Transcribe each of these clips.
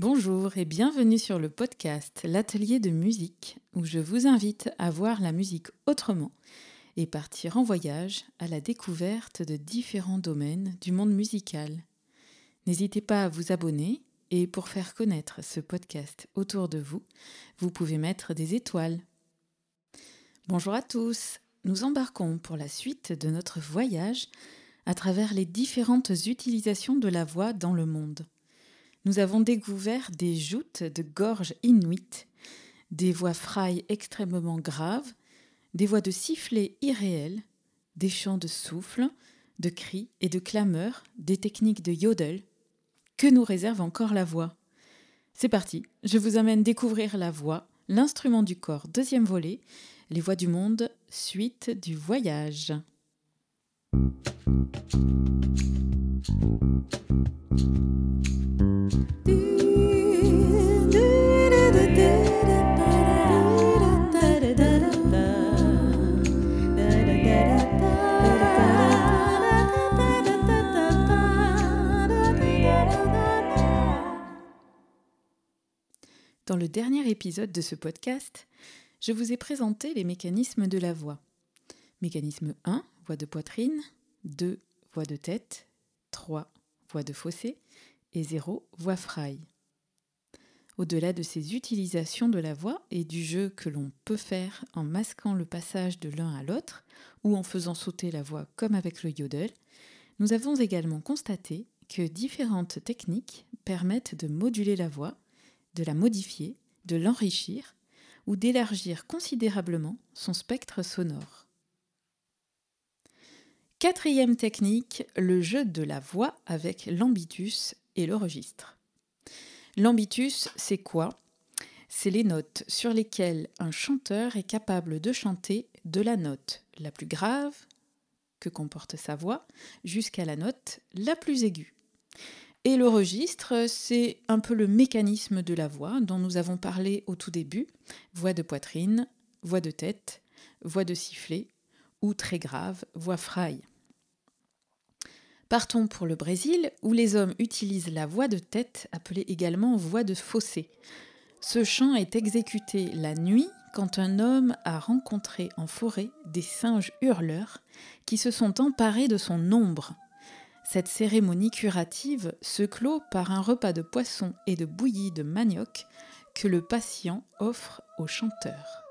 Bonjour et bienvenue sur le podcast L'atelier de musique où je vous invite à voir la musique autrement et partir en voyage à la découverte de différents domaines du monde musical. N'hésitez pas à vous abonner et pour faire connaître ce podcast autour de vous, vous pouvez mettre des étoiles. Bonjour à tous, nous embarquons pour la suite de notre voyage à travers les différentes utilisations de la voix dans le monde nous avons découvert des joutes de gorge inuites, des voix frailles extrêmement graves, des voix de sifflets irréels, des chants de souffle, de cris et de clameurs, des techniques de yodel. Que nous réserve encore la voix? C'est parti, je vous amène découvrir la voix, l'instrument du corps, deuxième volet, les voix du monde, suite du voyage. Le dernier épisode de ce podcast, je vous ai présenté les mécanismes de la voix. Mécanisme 1, voix de poitrine, 2, voix de tête, 3, voix de fossé et 0, voix fraille. Au-delà de ces utilisations de la voix et du jeu que l'on peut faire en masquant le passage de l'un à l'autre ou en faisant sauter la voix comme avec le yodel, nous avons également constaté que différentes techniques permettent de moduler la voix de la modifier, de l'enrichir ou d'élargir considérablement son spectre sonore. Quatrième technique, le jeu de la voix avec l'ambitus et le registre. L'ambitus, c'est quoi? C'est les notes sur lesquelles un chanteur est capable de chanter de la note la plus grave que comporte sa voix jusqu'à la note la plus aiguë. Et le registre, c'est un peu le mécanisme de la voix dont nous avons parlé au tout début. Voix de poitrine, voix de tête, voix de sifflet ou très grave, voix fraille. Partons pour le Brésil, où les hommes utilisent la voix de tête, appelée également voix de fossé. Ce chant est exécuté la nuit quand un homme a rencontré en forêt des singes hurleurs qui se sont emparés de son ombre cette cérémonie curative se clôt par un repas de poisson et de bouillie de manioc que le patient offre au chanteur.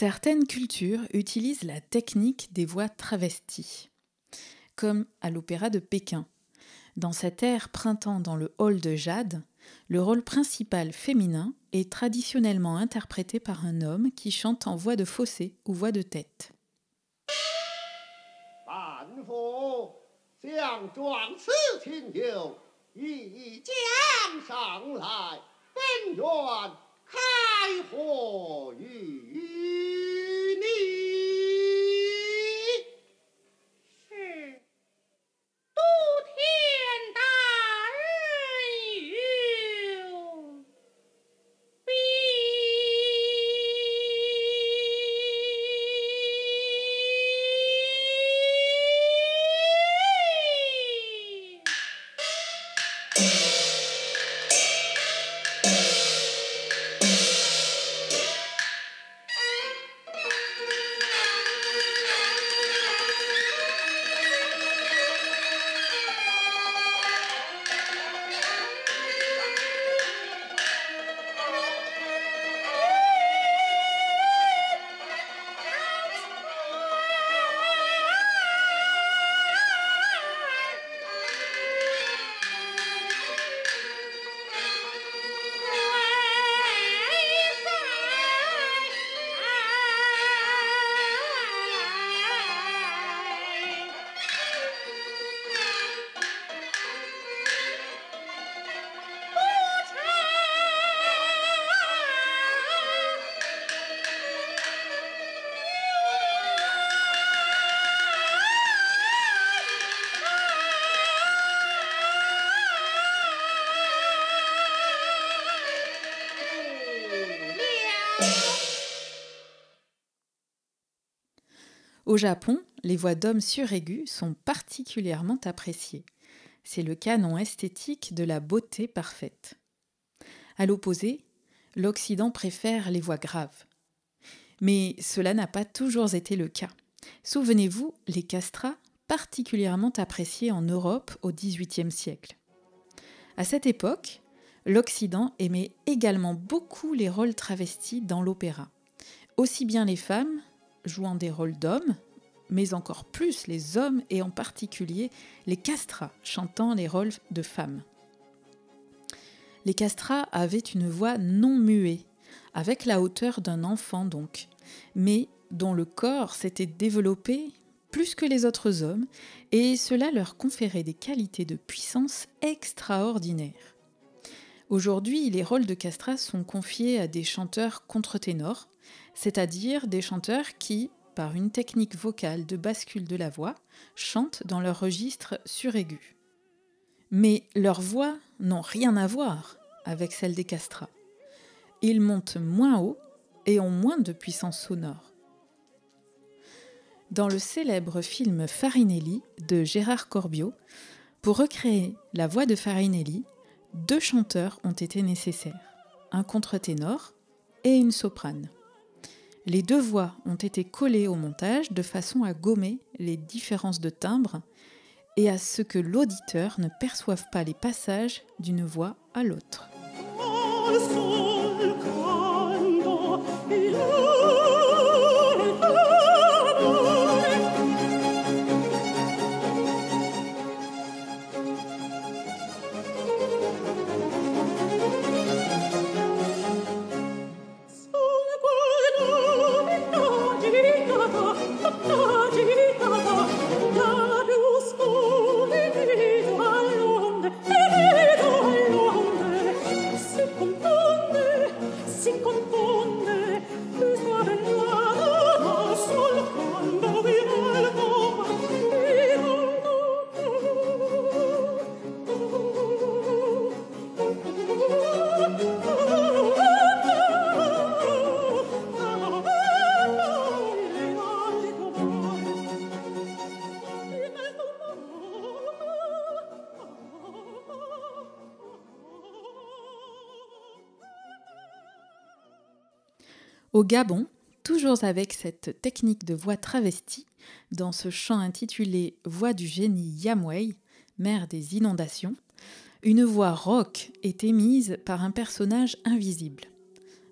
Certaines cultures utilisent la technique des voix travesties, comme à l'opéra de Pékin. Dans cet air printemps dans le hall de Jade, le rôle principal féminin est traditionnellement interprété par un homme qui chante en voix de fossé ou voix de tête. 开火与你。Au Japon, les voix d'hommes suraigus sont particulièrement appréciées. C'est le canon esthétique de la beauté parfaite. À l'opposé, l'Occident préfère les voix graves. Mais cela n'a pas toujours été le cas. Souvenez-vous, les castrats, particulièrement appréciés en Europe au XVIIIe siècle. À cette époque, l'Occident aimait également beaucoup les rôles travestis dans l'opéra. Aussi bien les femmes, jouant des rôles d'hommes, mais encore plus les hommes et en particulier les castrats chantant les rôles de femmes. Les castrats avaient une voix non muée, avec la hauteur d'un enfant donc, mais dont le corps s'était développé plus que les autres hommes, et cela leur conférait des qualités de puissance extraordinaires. Aujourd'hui, les rôles de castrats sont confiés à des chanteurs contre-ténors, c'est-à-dire des chanteurs qui, par une technique vocale de bascule de la voix, chantent dans leur registre suraigu. Mais leurs voix n'ont rien à voir avec celles des castrats. Ils montent moins haut et ont moins de puissance sonore. Dans le célèbre film Farinelli de Gérard Corbiot, pour recréer la voix de Farinelli, deux chanteurs ont été nécessaires, un contre-ténor et une soprane. Les deux voix ont été collées au montage de façon à gommer les différences de timbre et à ce que l'auditeur ne perçoive pas les passages d'une voix à l'autre. Au Gabon, toujours avec cette technique de voix travestie, dans ce chant intitulé Voix du génie Yamway, mère des inondations, une voix rauque est émise par un personnage invisible.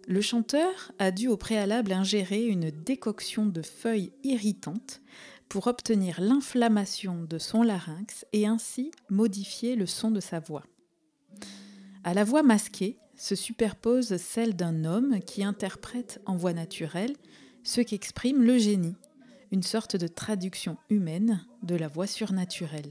Le chanteur a dû au préalable ingérer une décoction de feuilles irritantes pour obtenir l'inflammation de son larynx et ainsi modifier le son de sa voix. À la voix masquée, se superpose celle d'un homme qui interprète en voix naturelle ce qu'exprime le génie, une sorte de traduction humaine de la voix surnaturelle.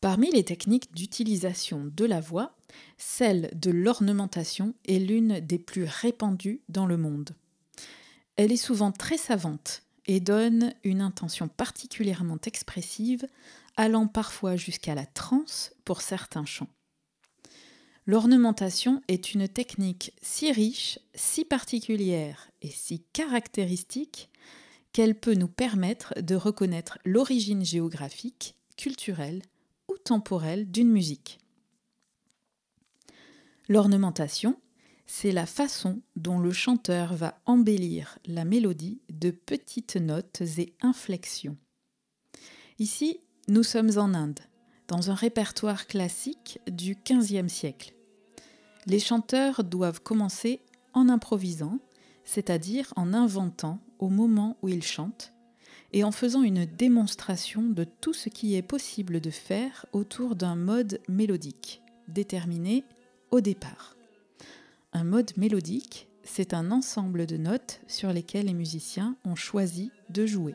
Parmi les techniques d'utilisation de la voix, celle de l'ornementation est l'une des plus répandues dans le monde. Elle est souvent très savante et donne une intention particulièrement expressive, allant parfois jusqu'à la transe pour certains chants. L'ornementation est une technique si riche, si particulière et si caractéristique qu'elle peut nous permettre de reconnaître l'origine géographique, culturelle ou temporelle d'une musique. L'ornementation, c'est la façon dont le chanteur va embellir la mélodie de petites notes et inflexions. Ici, nous sommes en Inde, dans un répertoire classique du XVe siècle. Les chanteurs doivent commencer en improvisant, c'est-à-dire en inventant au moment où ils chantent, et en faisant une démonstration de tout ce qui est possible de faire autour d'un mode mélodique, déterminé au départ. Un mode mélodique, c'est un ensemble de notes sur lesquelles les musiciens ont choisi de jouer.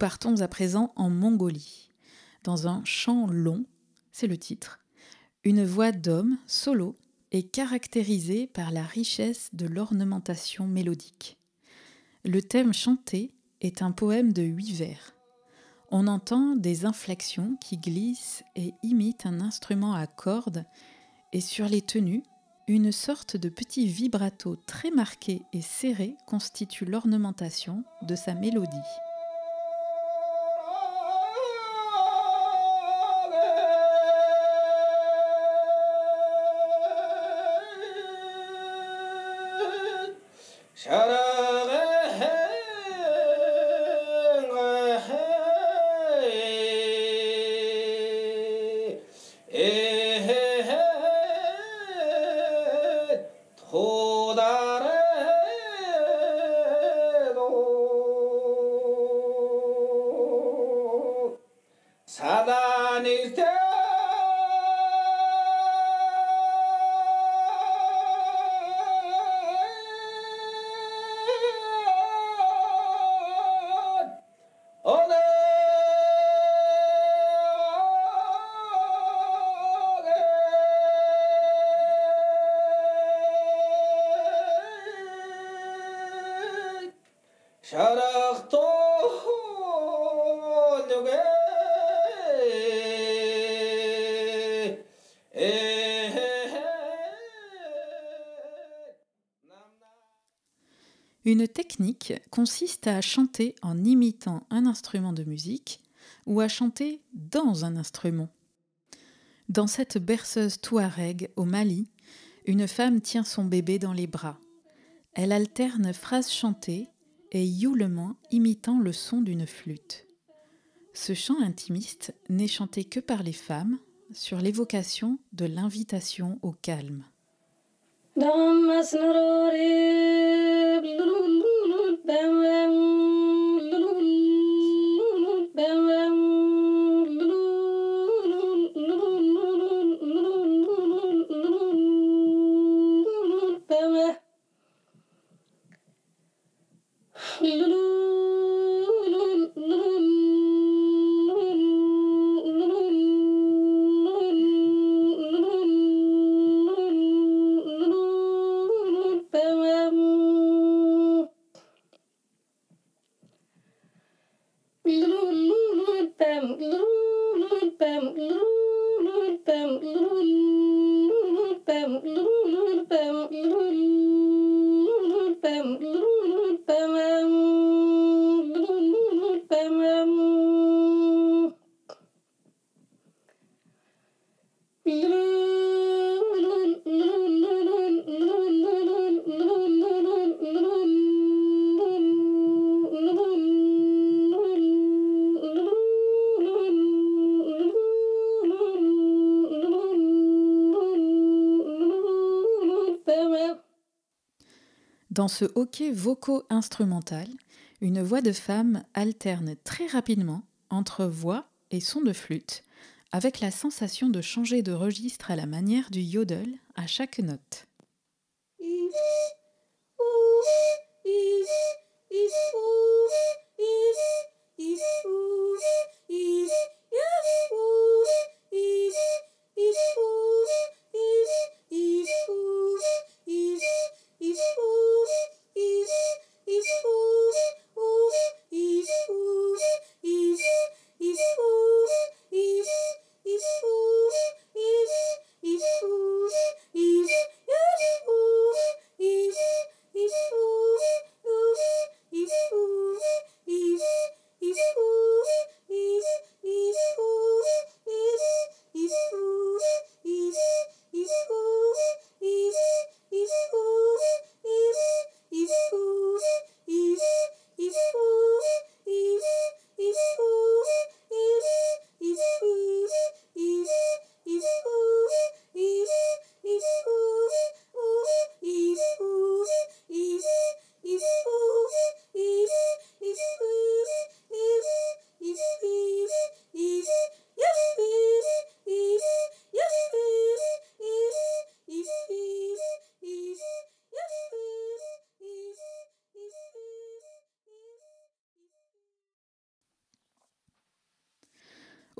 partons à présent en Mongolie, dans un chant long, c'est le titre. Une voix d'homme, solo, est caractérisée par la richesse de l'ornementation mélodique. Le thème chanté est un poème de huit vers. On entend des inflexions qui glissent et imitent un instrument à cordes, et sur les tenues, une sorte de petit vibrato très marqué et serré constitue l'ornementation de sa mélodie. Une consiste à chanter en imitant un instrument de musique ou à chanter dans un instrument. Dans cette berceuse touareg au Mali, une femme tient son bébé dans les bras. Elle alterne phrases chantées et youlements imitant le son d'une flûte. Ce chant intimiste n'est chanté que par les femmes sur l'évocation de l'invitation au calme. Bam, bam. them. Dans ce hockey voco-instrumental, une voix de femme alterne très rapidement entre voix et son de flûte, avec la sensation de changer de registre à la manière du yodel à chaque note.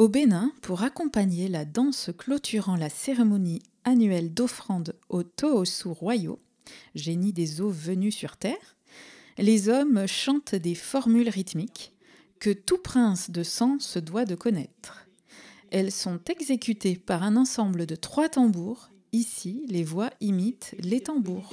Au Bénin, pour accompagner la danse clôturant la cérémonie annuelle d'offrande aux Tohosu royaux, génie des eaux venus sur terre, les hommes chantent des formules rythmiques que tout prince de sang se doit de connaître. Elles sont exécutées par un ensemble de trois tambours Ici, les voix imitent les tambours.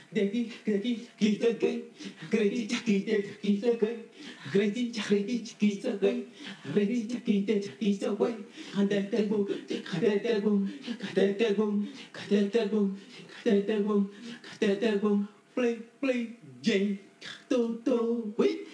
Dedi, dedi, kita gay, dedi, kita, kita gay, dedi, dedi, kita gay, dedi, kita, kita gay, kada terbung, kada terbung, kada terbung, kada terbung, kada terbung, kada terbung, play, play, jeng, to, to, wait,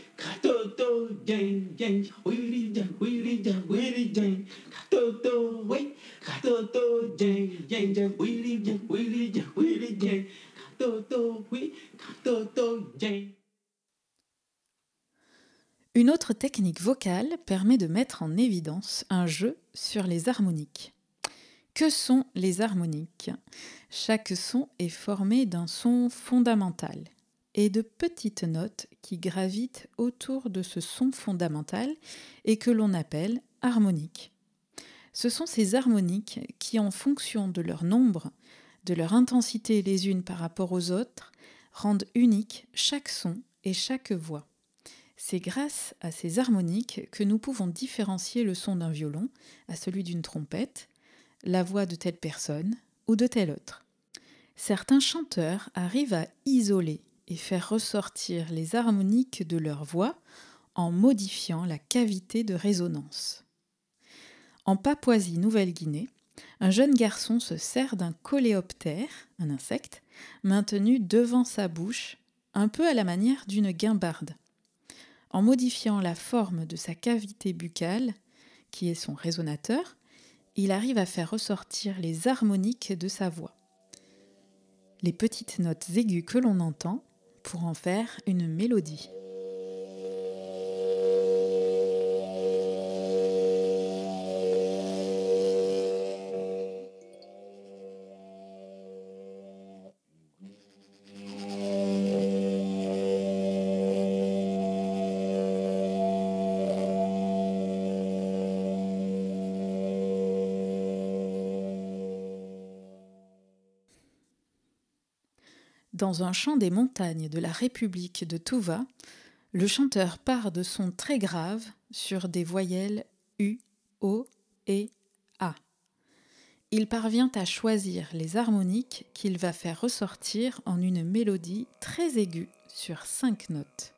Une autre technique vocale permet de mettre en évidence un jeu sur les harmoniques. Que sont les harmoniques? Chaque son est formé d'un son fondamental et de petites notes qui gravitent autour de ce son fondamental et que l'on appelle harmoniques. Ce sont ces harmoniques qui, en fonction de leur nombre, de leur intensité les unes par rapport aux autres, rendent unique chaque son et chaque voix. C'est grâce à ces harmoniques que nous pouvons différencier le son d'un violon à celui d'une trompette, la voix de telle personne ou de telle autre. Certains chanteurs arrivent à isoler et faire ressortir les harmoniques de leur voix en modifiant la cavité de résonance. En Papouasie-Nouvelle-Guinée, un jeune garçon se sert d'un coléoptère, un insecte, maintenu devant sa bouche, un peu à la manière d'une guimbarde. En modifiant la forme de sa cavité buccale, qui est son résonateur, il arrive à faire ressortir les harmoniques de sa voix. Les petites notes aiguës que l'on entend pour en faire une mélodie. Dans un champ des montagnes de la République de Touva, Le chanteur part de sons très graves sur des voyelles U, O et A. Il parvient à choisir les harmoniques qu'il va faire ressortir en une mélodie très aiguë sur cinq notes.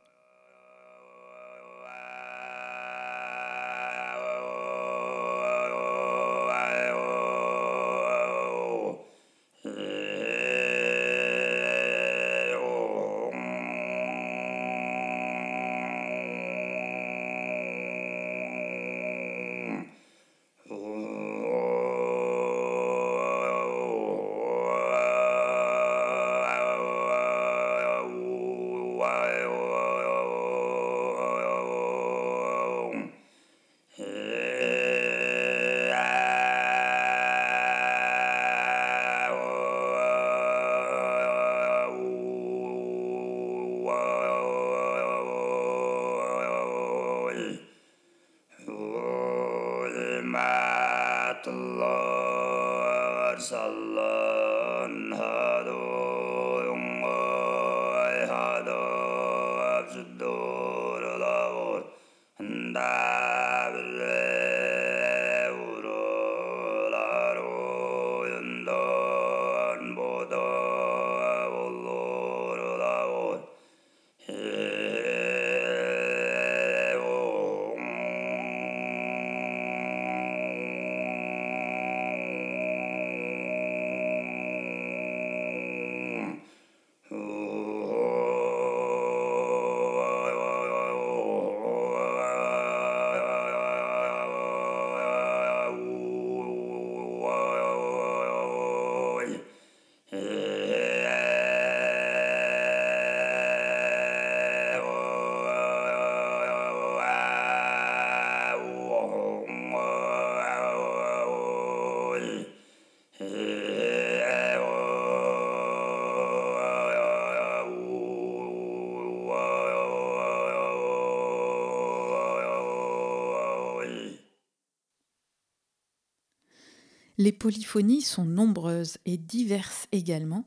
Les polyphonies sont nombreuses et diverses également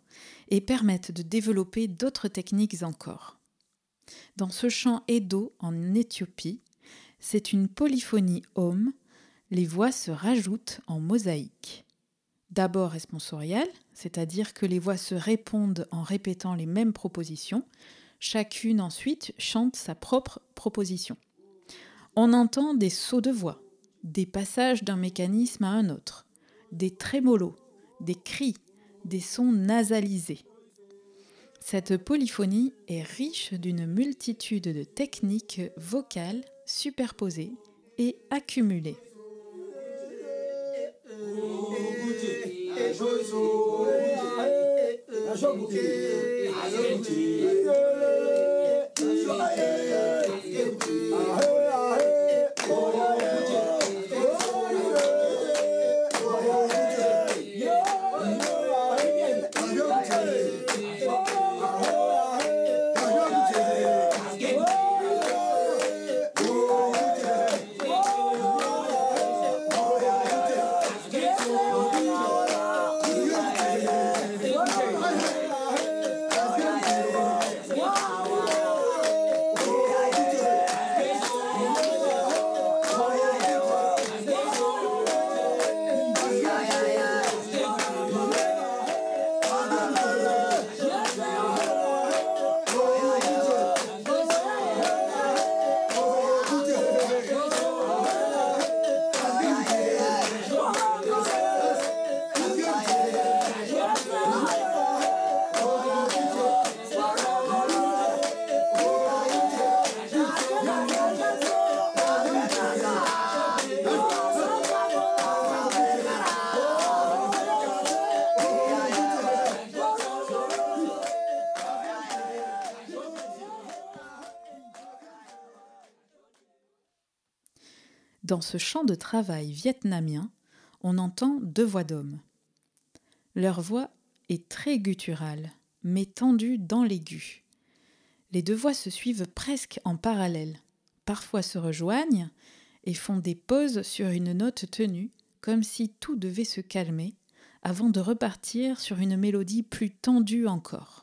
et permettent de développer d'autres techniques encore. Dans ce chant Edo en Éthiopie, c'est une polyphonie home, les voix se rajoutent en mosaïque. D'abord responsorielle, c'est-à-dire que les voix se répondent en répétant les mêmes propositions, chacune ensuite chante sa propre proposition. On entend des sauts de voix, des passages d'un mécanisme à un autre, des trémolos, des cris, des sons nasalisés. Cette polyphonie est riche d'une multitude de techniques vocales superposées et accumulées. Dans ce champ de travail vietnamien, on entend deux voix d'hommes. Leur voix est très gutturale, mais tendue dans l'aigu. Les deux voix se suivent presque en parallèle, parfois se rejoignent et font des pauses sur une note tenue, comme si tout devait se calmer, avant de repartir sur une mélodie plus tendue encore.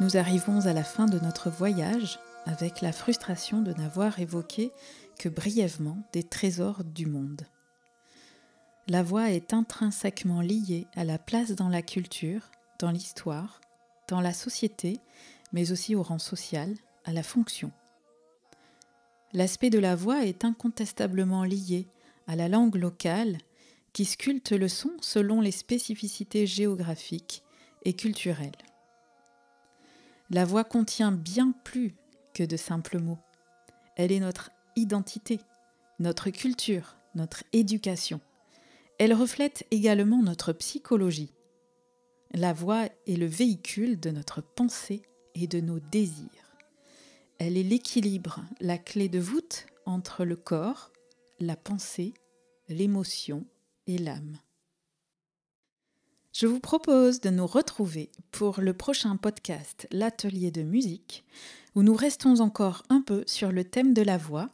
Nous arrivons à la fin de notre voyage avec la frustration de n'avoir évoqué que brièvement des trésors du monde. La voix est intrinsèquement liée à la place dans la culture, dans l'histoire, dans la société, mais aussi au rang social, à la fonction. L'aspect de la voix est incontestablement lié à la langue locale qui sculpte le son selon les spécificités géographiques et culturelles. La voix contient bien plus que de simples mots. Elle est notre identité, notre culture, notre éducation. Elle reflète également notre psychologie. La voix est le véhicule de notre pensée et de nos désirs. Elle est l'équilibre, la clé de voûte entre le corps, la pensée, l'émotion et l'âme. Je vous propose de nous retrouver pour le prochain podcast L'atelier de musique, où nous restons encore un peu sur le thème de la voix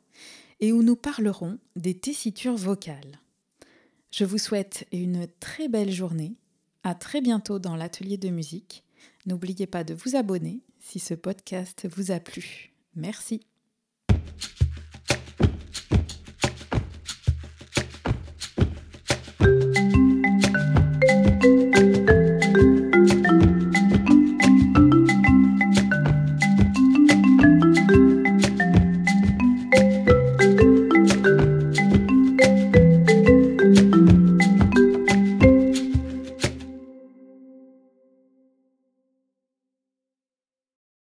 et où nous parlerons des tessitures vocales. Je vous souhaite une très belle journée. À très bientôt dans l'atelier de musique. N'oubliez pas de vous abonner si ce podcast vous a plu. Merci.